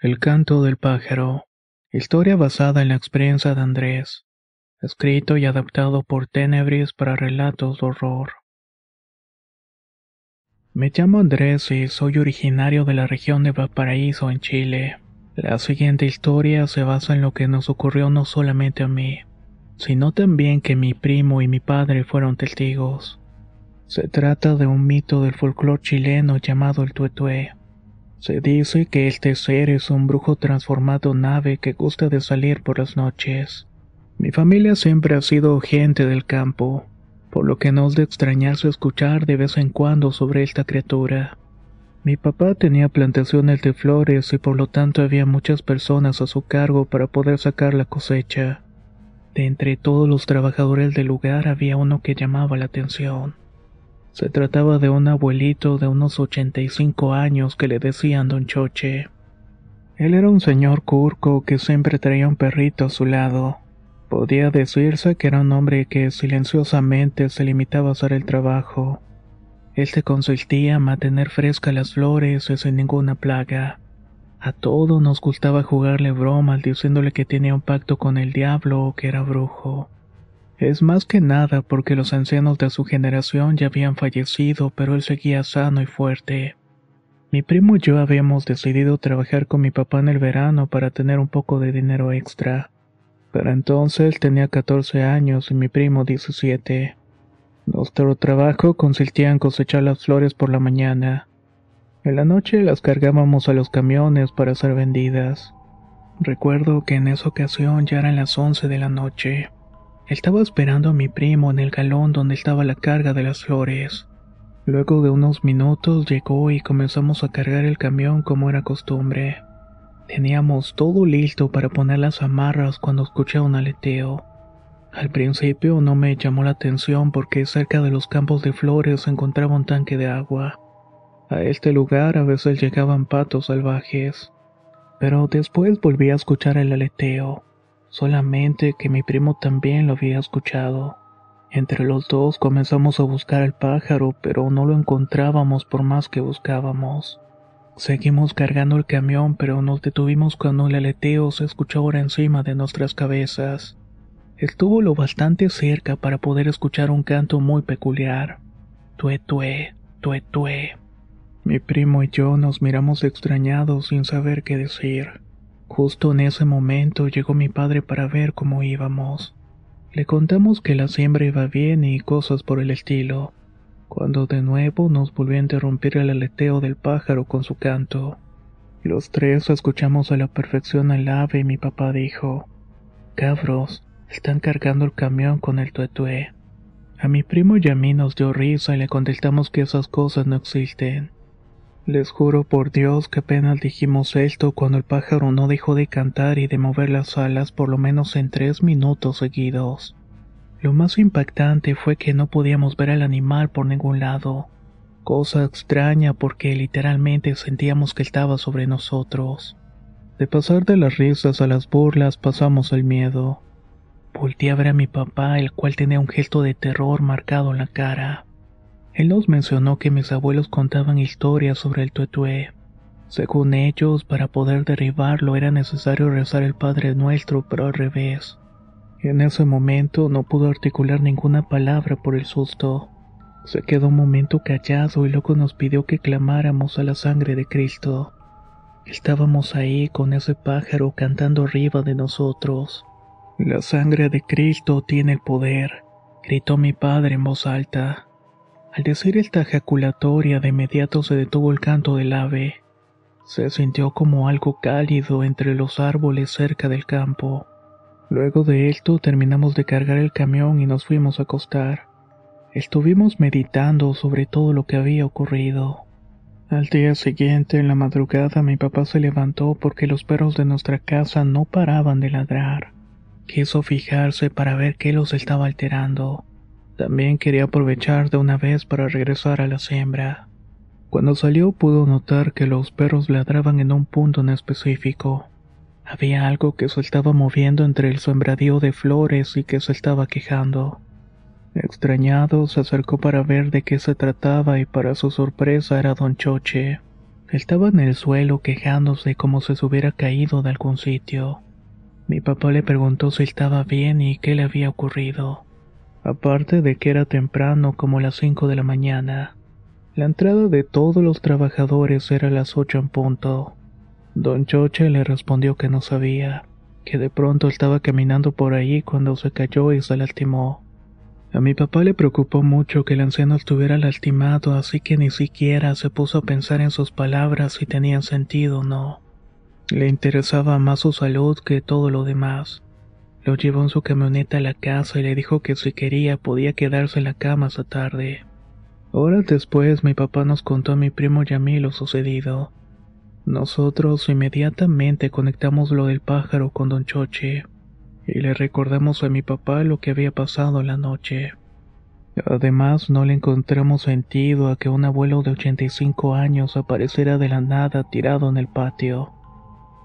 El canto del pájaro. Historia basada en la experiencia de Andrés. Escrito y adaptado por Tenebris para relatos de horror. Me llamo Andrés y soy originario de la región de Valparaíso, en Chile. La siguiente historia se basa en lo que nos ocurrió no solamente a mí, sino también que mi primo y mi padre fueron testigos. Se trata de un mito del folclore chileno llamado el tuetué. Se dice que este ser es un brujo transformado nave que gusta de salir por las noches. Mi familia siempre ha sido gente del campo, por lo que no es de extrañarse escuchar de vez en cuando sobre esta criatura. Mi papá tenía plantaciones de flores y por lo tanto había muchas personas a su cargo para poder sacar la cosecha. De entre todos los trabajadores del lugar había uno que llamaba la atención. Se trataba de un abuelito de unos 85 años que le decían Don Choche. Él era un señor curco que siempre traía un perrito a su lado. Podía decirse que era un hombre que silenciosamente se limitaba a hacer el trabajo. Este consistía en mantener frescas las flores y sin ninguna plaga. A todos nos gustaba jugarle bromas diciéndole que tenía un pacto con el diablo o que era brujo. Es más que nada porque los ancianos de su generación ya habían fallecido, pero él seguía sano y fuerte. Mi primo y yo habíamos decidido trabajar con mi papá en el verano para tener un poco de dinero extra. Pero entonces tenía 14 años y mi primo 17. Nuestro trabajo consistía en cosechar las flores por la mañana. En la noche las cargábamos a los camiones para ser vendidas. Recuerdo que en esa ocasión ya eran las 11 de la noche. Estaba esperando a mi primo en el galón donde estaba la carga de las flores. Luego de unos minutos llegó y comenzamos a cargar el camión como era costumbre. Teníamos todo listo para poner las amarras cuando escuché un aleteo. Al principio no me llamó la atención porque cerca de los campos de flores se encontraba un tanque de agua. A este lugar a veces llegaban patos salvajes. Pero después volví a escuchar el aleteo solamente que mi primo también lo había escuchado. Entre los dos comenzamos a buscar al pájaro, pero no lo encontrábamos por más que buscábamos. Seguimos cargando el camión, pero nos detuvimos cuando el aleteo se escuchó ahora encima de nuestras cabezas. Estuvo lo bastante cerca para poder escuchar un canto muy peculiar. Tue tue, tue tue. Mi primo y yo nos miramos extrañados sin saber qué decir. Justo en ese momento llegó mi padre para ver cómo íbamos. Le contamos que la siembra iba bien y cosas por el estilo, cuando de nuevo nos volvió a interrumpir el aleteo del pájaro con su canto. Los tres escuchamos a la perfección al ave y mi papá dijo, Cabros, están cargando el camión con el tuetué. A mi primo y a nos dio risa y le contestamos que esas cosas no existen. Les juro por Dios que apenas dijimos esto cuando el pájaro no dejó de cantar y de mover las alas por lo menos en tres minutos seguidos. Lo más impactante fue que no podíamos ver al animal por ningún lado, cosa extraña porque literalmente sentíamos que estaba sobre nosotros. De pasar de las risas a las burlas pasamos al miedo. Volté a ver a mi papá, el cual tenía un gesto de terror marcado en la cara. Él nos mencionó que mis abuelos contaban historias sobre el tuetué. Según ellos, para poder derribarlo era necesario rezar el Padre Nuestro, pero al revés. En ese momento no pudo articular ninguna palabra por el susto. Se quedó un momento callado y luego nos pidió que clamáramos a la sangre de Cristo. Estábamos ahí con ese pájaro cantando arriba de nosotros. La sangre de Cristo tiene el poder, gritó mi padre en voz alta. Al decir esta ejaculatoria, de inmediato se detuvo el canto del ave. Se sintió como algo cálido entre los árboles cerca del campo. Luego de esto terminamos de cargar el camión y nos fuimos a acostar. Estuvimos meditando sobre todo lo que había ocurrido. Al día siguiente, en la madrugada, mi papá se levantó porque los perros de nuestra casa no paraban de ladrar. Quiso fijarse para ver qué los estaba alterando. También quería aprovechar de una vez para regresar a la siembra. Cuando salió pudo notar que los perros ladraban en un punto en específico. Había algo que se estaba moviendo entre el sembradío de flores y que se estaba quejando. Extrañado, se acercó para ver de qué se trataba y para su sorpresa era don Choche. Estaba en el suelo quejándose como si se hubiera caído de algún sitio. Mi papá le preguntó si estaba bien y qué le había ocurrido. Aparte de que era temprano como las cinco de la mañana. La entrada de todos los trabajadores era a las ocho en punto. Don Choche le respondió que no sabía, que de pronto estaba caminando por ahí cuando se cayó y se lastimó. A mi papá le preocupó mucho que el anciano estuviera lastimado, así que ni siquiera se puso a pensar en sus palabras si tenían sentido o no. Le interesaba más su salud que todo lo demás. Lo llevó en su camioneta a la casa y le dijo que si quería podía quedarse en la cama esa tarde. Horas después mi papá nos contó a mi primo y a mí lo sucedido. Nosotros inmediatamente conectamos lo del pájaro con don Choche y le recordamos a mi papá lo que había pasado la noche. Además, no le encontramos sentido a que un abuelo de 85 años apareciera de la nada tirado en el patio.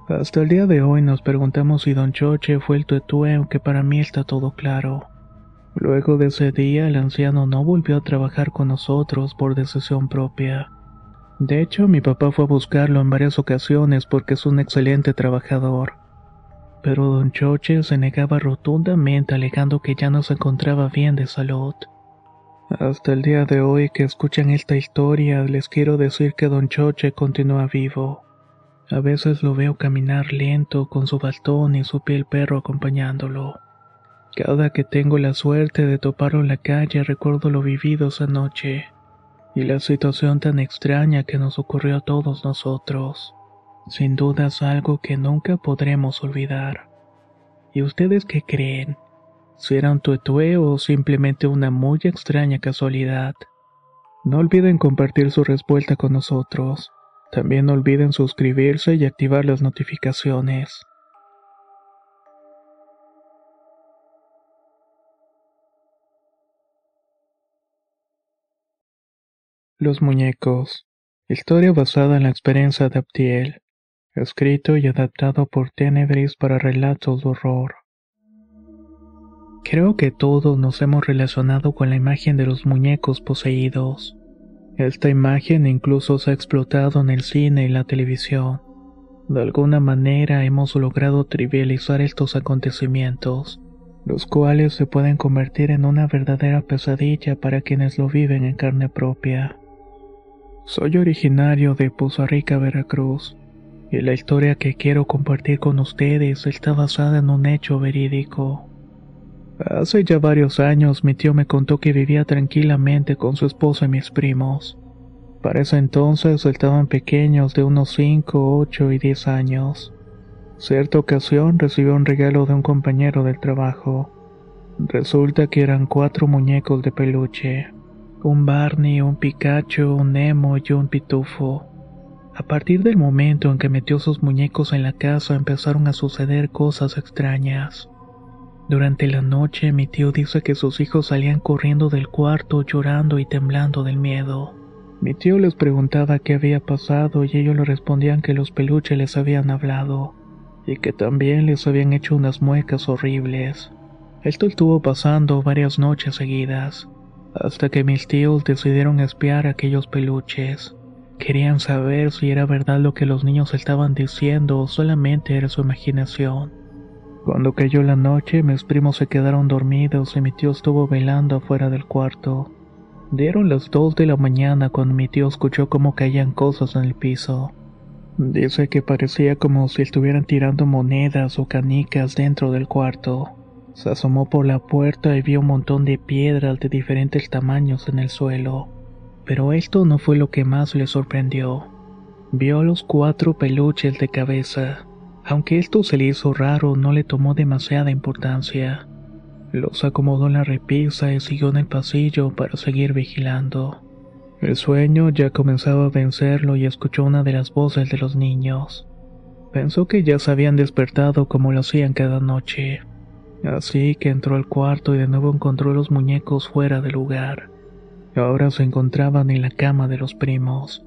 Hasta el día de hoy nos preguntamos si don Choche fue el tuetue, aunque para mí está todo claro. Luego de ese día, el anciano no volvió a trabajar con nosotros por decisión propia. De hecho, mi papá fue a buscarlo en varias ocasiones porque es un excelente trabajador pero don Choche se negaba rotundamente alegando que ya no se encontraba bien de salud. Hasta el día de hoy que escuchan esta historia les quiero decir que don Choche continúa vivo. A veces lo veo caminar lento con su bastón y su piel perro acompañándolo. Cada que tengo la suerte de toparlo en la calle recuerdo lo vivido esa noche y la situación tan extraña que nos ocurrió a todos nosotros. Sin duda es algo que nunca podremos olvidar. ¿Y ustedes qué creen? ¿Será un tuetue o simplemente una muy extraña casualidad? No olviden compartir su respuesta con nosotros. También no olviden suscribirse y activar las notificaciones. Los muñecos. Historia basada en la experiencia de Abdiel escrito y adaptado por Tenebris para relatos de horror. Creo que todos nos hemos relacionado con la imagen de los muñecos poseídos. Esta imagen incluso se ha explotado en el cine y la televisión. De alguna manera hemos logrado trivializar estos acontecimientos, los cuales se pueden convertir en una verdadera pesadilla para quienes lo viven en carne propia. Soy originario de Poza Rica, Veracruz, y la historia que quiero compartir con ustedes está basada en un hecho verídico. Hace ya varios años mi tío me contó que vivía tranquilamente con su esposa y mis primos. Para ese entonces estaban pequeños de unos 5, 8 y 10 años. Cierta ocasión recibió un regalo de un compañero del trabajo. Resulta que eran cuatro muñecos de peluche. Un Barney, un Pikachu, un Nemo y un Pitufo. A partir del momento en que metió sus muñecos en la casa empezaron a suceder cosas extrañas. Durante la noche mi tío dice que sus hijos salían corriendo del cuarto llorando y temblando del miedo. Mi tío les preguntaba qué había pasado y ellos le respondían que los peluches les habían hablado y que también les habían hecho unas muecas horribles. Esto estuvo pasando varias noches seguidas, hasta que mis tíos decidieron espiar aquellos peluches. Querían saber si era verdad lo que los niños estaban diciendo o solamente era su imaginación. Cuando cayó la noche, mis primos se quedaron dormidos y mi tío estuvo velando afuera del cuarto. Dieron las dos de la mañana cuando mi tío escuchó cómo caían cosas en el piso. Dice que parecía como si estuvieran tirando monedas o canicas dentro del cuarto. Se asomó por la puerta y vio un montón de piedras de diferentes tamaños en el suelo. Pero esto no fue lo que más le sorprendió. Vio los cuatro peluches de cabeza. Aunque esto se le hizo raro, no le tomó demasiada importancia. Los acomodó en la repisa y siguió en el pasillo para seguir vigilando. El sueño ya comenzaba a vencerlo y escuchó una de las voces de los niños. Pensó que ya se habían despertado como lo hacían cada noche. Así que entró al cuarto y de nuevo encontró los muñecos fuera del lugar. Ahora se encontraban en la cama de los primos.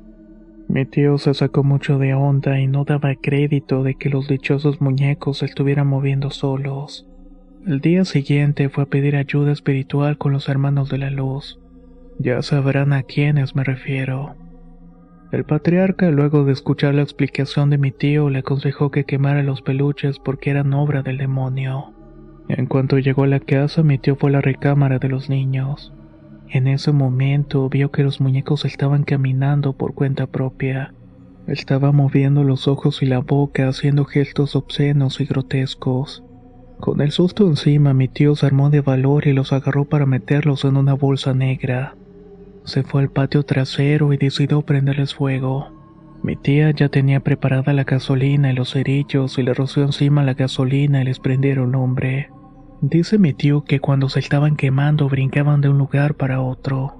Mi tío se sacó mucho de onda y no daba crédito de que los dichosos muñecos se estuvieran moviendo solos. El día siguiente fue a pedir ayuda espiritual con los hermanos de la luz. Ya sabrán a quiénes me refiero. El patriarca, luego de escuchar la explicación de mi tío, le aconsejó que quemara los peluches porque eran obra del demonio. En cuanto llegó a la casa, mi tío fue a la recámara de los niños. En ese momento vio que los muñecos estaban caminando por cuenta propia. Estaba moviendo los ojos y la boca haciendo gestos obscenos y grotescos. Con el susto encima, mi tío se armó de valor y los agarró para meterlos en una bolsa negra. Se fue al patio trasero y decidió prenderles fuego. Mi tía ya tenía preparada la gasolina y los cerillos y le roció encima la gasolina y les prendieron hombre. Dice mi tío que cuando se estaban quemando brincaban de un lugar para otro.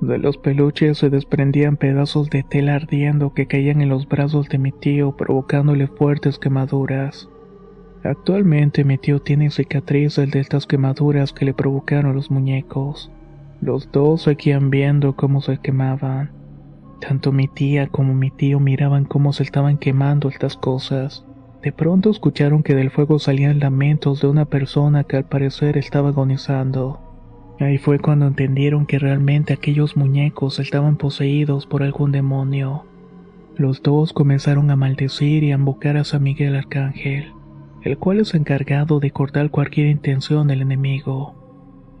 De los peluches se desprendían pedazos de tela ardiendo que caían en los brazos de mi tío provocándole fuertes quemaduras. Actualmente mi tío tiene cicatrices de estas quemaduras que le provocaron los muñecos. Los dos seguían viendo cómo se quemaban. Tanto mi tía como mi tío miraban cómo se estaban quemando estas cosas. De pronto escucharon que del fuego salían lamentos de una persona que al parecer estaba agonizando. Ahí fue cuando entendieron que realmente aquellos muñecos estaban poseídos por algún demonio. Los dos comenzaron a maldecir y a invocar a San Miguel Arcángel, el cual es encargado de cortar cualquier intención del enemigo.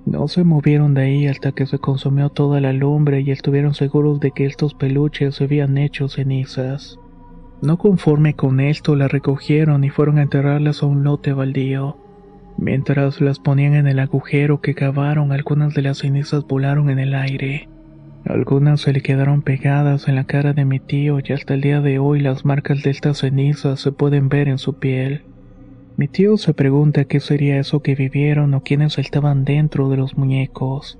No se movieron de ahí hasta que se consumió toda la lumbre y estuvieron seguros de que estos peluches se habían hecho cenizas. No conforme con esto, la recogieron y fueron a enterrarlas a un lote baldío. Mientras las ponían en el agujero que cavaron, algunas de las cenizas volaron en el aire. Algunas se le quedaron pegadas en la cara de mi tío y hasta el día de hoy las marcas de estas cenizas se pueden ver en su piel. Mi tío se pregunta qué sería eso que vivieron o quiénes estaban dentro de los muñecos.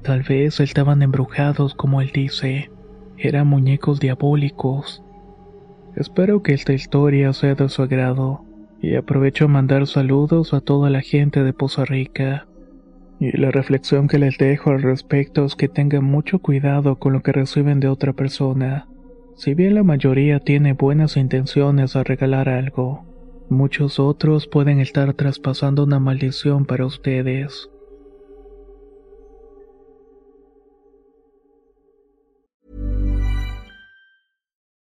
Tal vez estaban embrujados como él dice. Eran muñecos diabólicos. Espero que esta historia sea de su agrado y aprovecho a mandar saludos a toda la gente de Poza Rica. Y la reflexión que les dejo al respecto es que tengan mucho cuidado con lo que reciben de otra persona. Si bien la mayoría tiene buenas intenciones al regalar algo, muchos otros pueden estar traspasando una maldición para ustedes.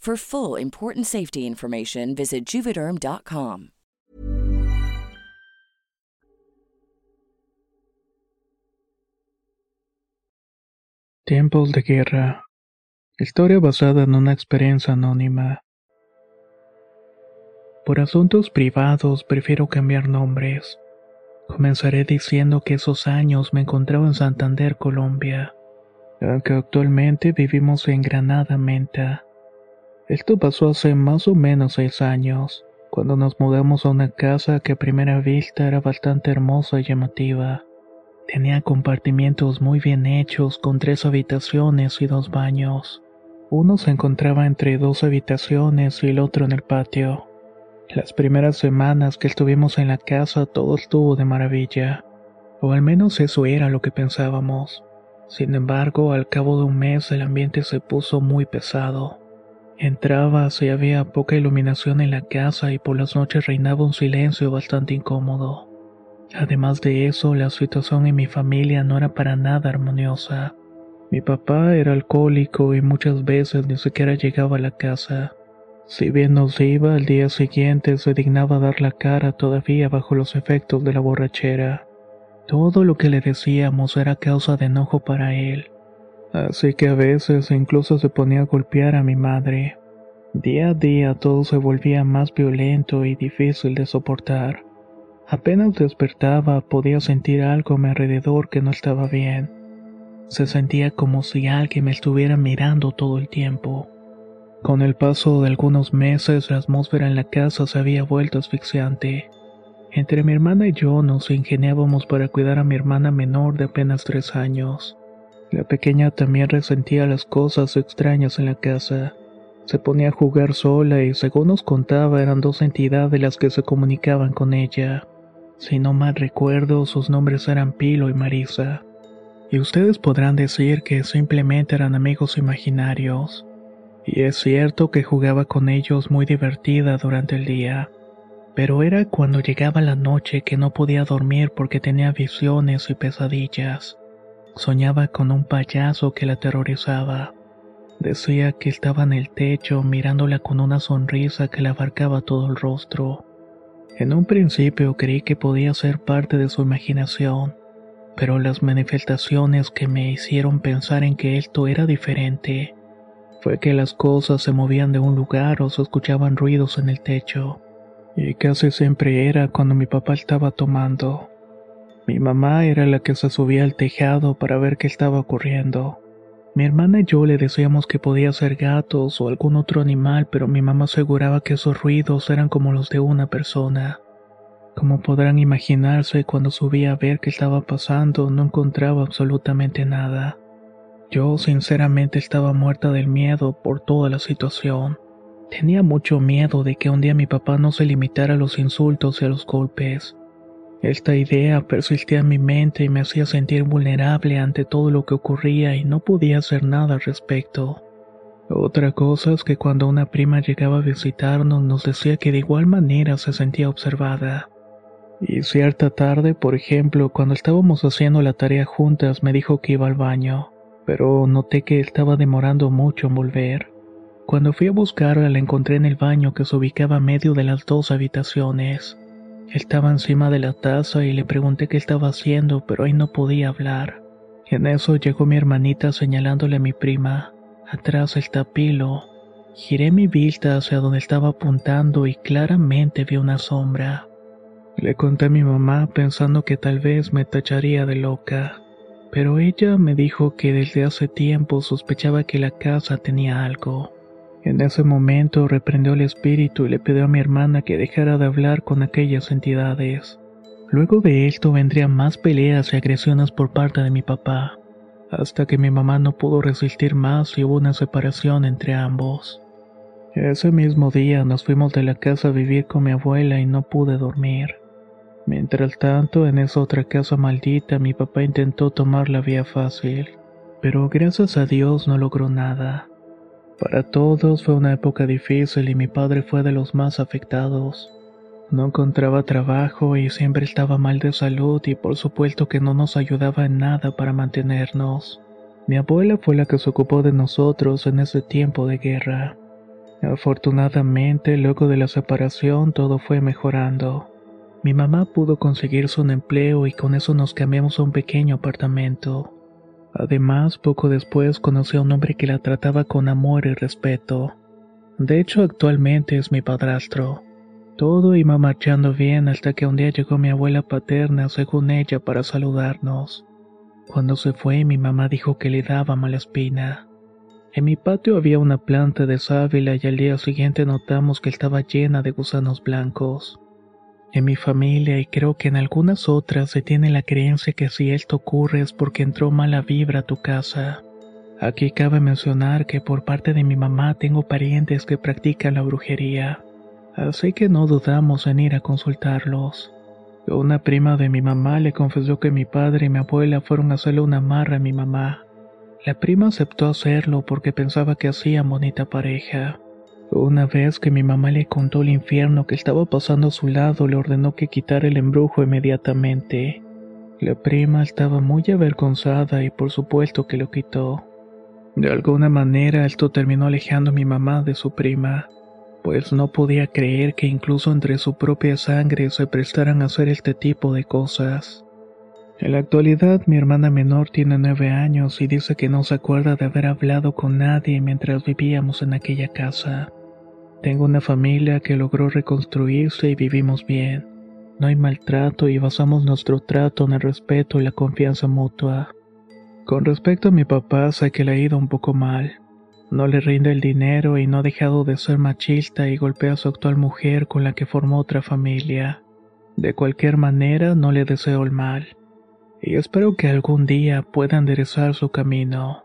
For full important safety information, visit juvederm.com. Tiempos de guerra. Historia basada en una experiencia anónima. Por asuntos privados prefiero cambiar nombres. Comenzaré diciendo que esos años me encontraba en Santander, Colombia, aunque actualmente vivimos en Granada, Menta. Esto pasó hace más o menos seis años, cuando nos mudamos a una casa que a primera vista era bastante hermosa y llamativa. Tenía compartimientos muy bien hechos con tres habitaciones y dos baños. Uno se encontraba entre dos habitaciones y el otro en el patio. Las primeras semanas que estuvimos en la casa todo estuvo de maravilla, o al menos eso era lo que pensábamos. Sin embargo, al cabo de un mes el ambiente se puso muy pesado. Entrabas y había poca iluminación en la casa y por las noches reinaba un silencio bastante incómodo. Además de eso, la situación en mi familia no era para nada armoniosa. Mi papá era alcohólico y muchas veces ni siquiera llegaba a la casa. Si bien nos iba, al día siguiente se dignaba dar la cara todavía bajo los efectos de la borrachera. Todo lo que le decíamos era causa de enojo para él. Así que a veces incluso se ponía a golpear a mi madre. Día a día todo se volvía más violento y difícil de soportar. Apenas despertaba podía sentir algo a mi alrededor que no estaba bien. Se sentía como si alguien me estuviera mirando todo el tiempo. Con el paso de algunos meses la atmósfera en la casa se había vuelto asfixiante. Entre mi hermana y yo nos ingeniábamos para cuidar a mi hermana menor de apenas tres años. La pequeña también resentía las cosas extrañas en la casa. Se ponía a jugar sola y según nos contaba eran dos entidades las que se comunicaban con ella. Si no mal recuerdo, sus nombres eran Pilo y Marisa. Y ustedes podrán decir que simplemente eran amigos imaginarios. Y es cierto que jugaba con ellos muy divertida durante el día. Pero era cuando llegaba la noche que no podía dormir porque tenía visiones y pesadillas. Soñaba con un payaso que la aterrorizaba. Decía que estaba en el techo mirándola con una sonrisa que le abarcaba todo el rostro. En un principio creí que podía ser parte de su imaginación, pero las manifestaciones que me hicieron pensar en que esto era diferente fue que las cosas se movían de un lugar o se escuchaban ruidos en el techo, y casi siempre era cuando mi papá estaba tomando. Mi mamá era la que se subía al tejado para ver qué estaba ocurriendo. Mi hermana y yo le decíamos que podía ser gatos o algún otro animal, pero mi mamá aseguraba que esos ruidos eran como los de una persona. Como podrán imaginarse, cuando subía a ver qué estaba pasando, no encontraba absolutamente nada. Yo sinceramente estaba muerta del miedo por toda la situación. Tenía mucho miedo de que un día mi papá no se limitara a los insultos y a los golpes. Esta idea persistía en mi mente y me hacía sentir vulnerable ante todo lo que ocurría y no podía hacer nada al respecto. Otra cosa es que cuando una prima llegaba a visitarnos nos decía que de igual manera se sentía observada. Y cierta tarde, por ejemplo, cuando estábamos haciendo la tarea juntas, me dijo que iba al baño, pero noté que estaba demorando mucho en volver. Cuando fui a buscarla la encontré en el baño que se ubicaba a medio de las dos habitaciones. Estaba encima de la taza y le pregunté qué estaba haciendo, pero ahí no podía hablar. En eso llegó mi hermanita señalándole a mi prima. Atrás está Pilo. Giré mi vista hacia donde estaba apuntando y claramente vi una sombra. Le conté a mi mamá pensando que tal vez me tacharía de loca, pero ella me dijo que desde hace tiempo sospechaba que la casa tenía algo. En ese momento reprendió el espíritu y le pidió a mi hermana que dejara de hablar con aquellas entidades. Luego de esto vendrían más peleas y agresiones por parte de mi papá, hasta que mi mamá no pudo resistir más y hubo una separación entre ambos. Ese mismo día nos fuimos de la casa a vivir con mi abuela y no pude dormir. Mientras tanto, en esa otra casa maldita mi papá intentó tomar la vía fácil, pero gracias a Dios no logró nada. Para todos fue una época difícil y mi padre fue de los más afectados. No encontraba trabajo y siempre estaba mal de salud y por supuesto que no nos ayudaba en nada para mantenernos. Mi abuela fue la que se ocupó de nosotros en ese tiempo de guerra. Afortunadamente, luego de la separación todo fue mejorando. Mi mamá pudo conseguirse un empleo y con eso nos cambiamos a un pequeño apartamento. Además, poco después conocí a un hombre que la trataba con amor y respeto. De hecho, actualmente es mi padrastro. Todo iba marchando bien hasta que un día llegó mi abuela paterna, según ella, para saludarnos. Cuando se fue, mi mamá dijo que le daba mala espina. En mi patio había una planta de sábila y al día siguiente notamos que estaba llena de gusanos blancos. En mi familia y creo que en algunas otras se tiene la creencia que si esto ocurre es porque entró mala vibra a tu casa. Aquí cabe mencionar que por parte de mi mamá tengo parientes que practican la brujería, así que no dudamos en ir a consultarlos. Una prima de mi mamá le confesó que mi padre y mi abuela fueron a hacerle una amarra a mi mamá. La prima aceptó hacerlo porque pensaba que hacían bonita pareja. Una vez que mi mamá le contó el infierno que estaba pasando a su lado, le ordenó que quitara el embrujo inmediatamente. La prima estaba muy avergonzada y por supuesto que lo quitó. De alguna manera esto terminó alejando a mi mamá de su prima, pues no podía creer que incluso entre su propia sangre se prestaran a hacer este tipo de cosas. En la actualidad mi hermana menor tiene nueve años y dice que no se acuerda de haber hablado con nadie mientras vivíamos en aquella casa. Tengo una familia que logró reconstruirse y vivimos bien. No hay maltrato y basamos nuestro trato en el respeto y la confianza mutua. Con respecto a mi papá, sé que le ha ido un poco mal. No le rinde el dinero y no ha dejado de ser machista y golpea a su actual mujer con la que formó otra familia. De cualquier manera, no le deseo el mal. Y espero que algún día pueda enderezar su camino.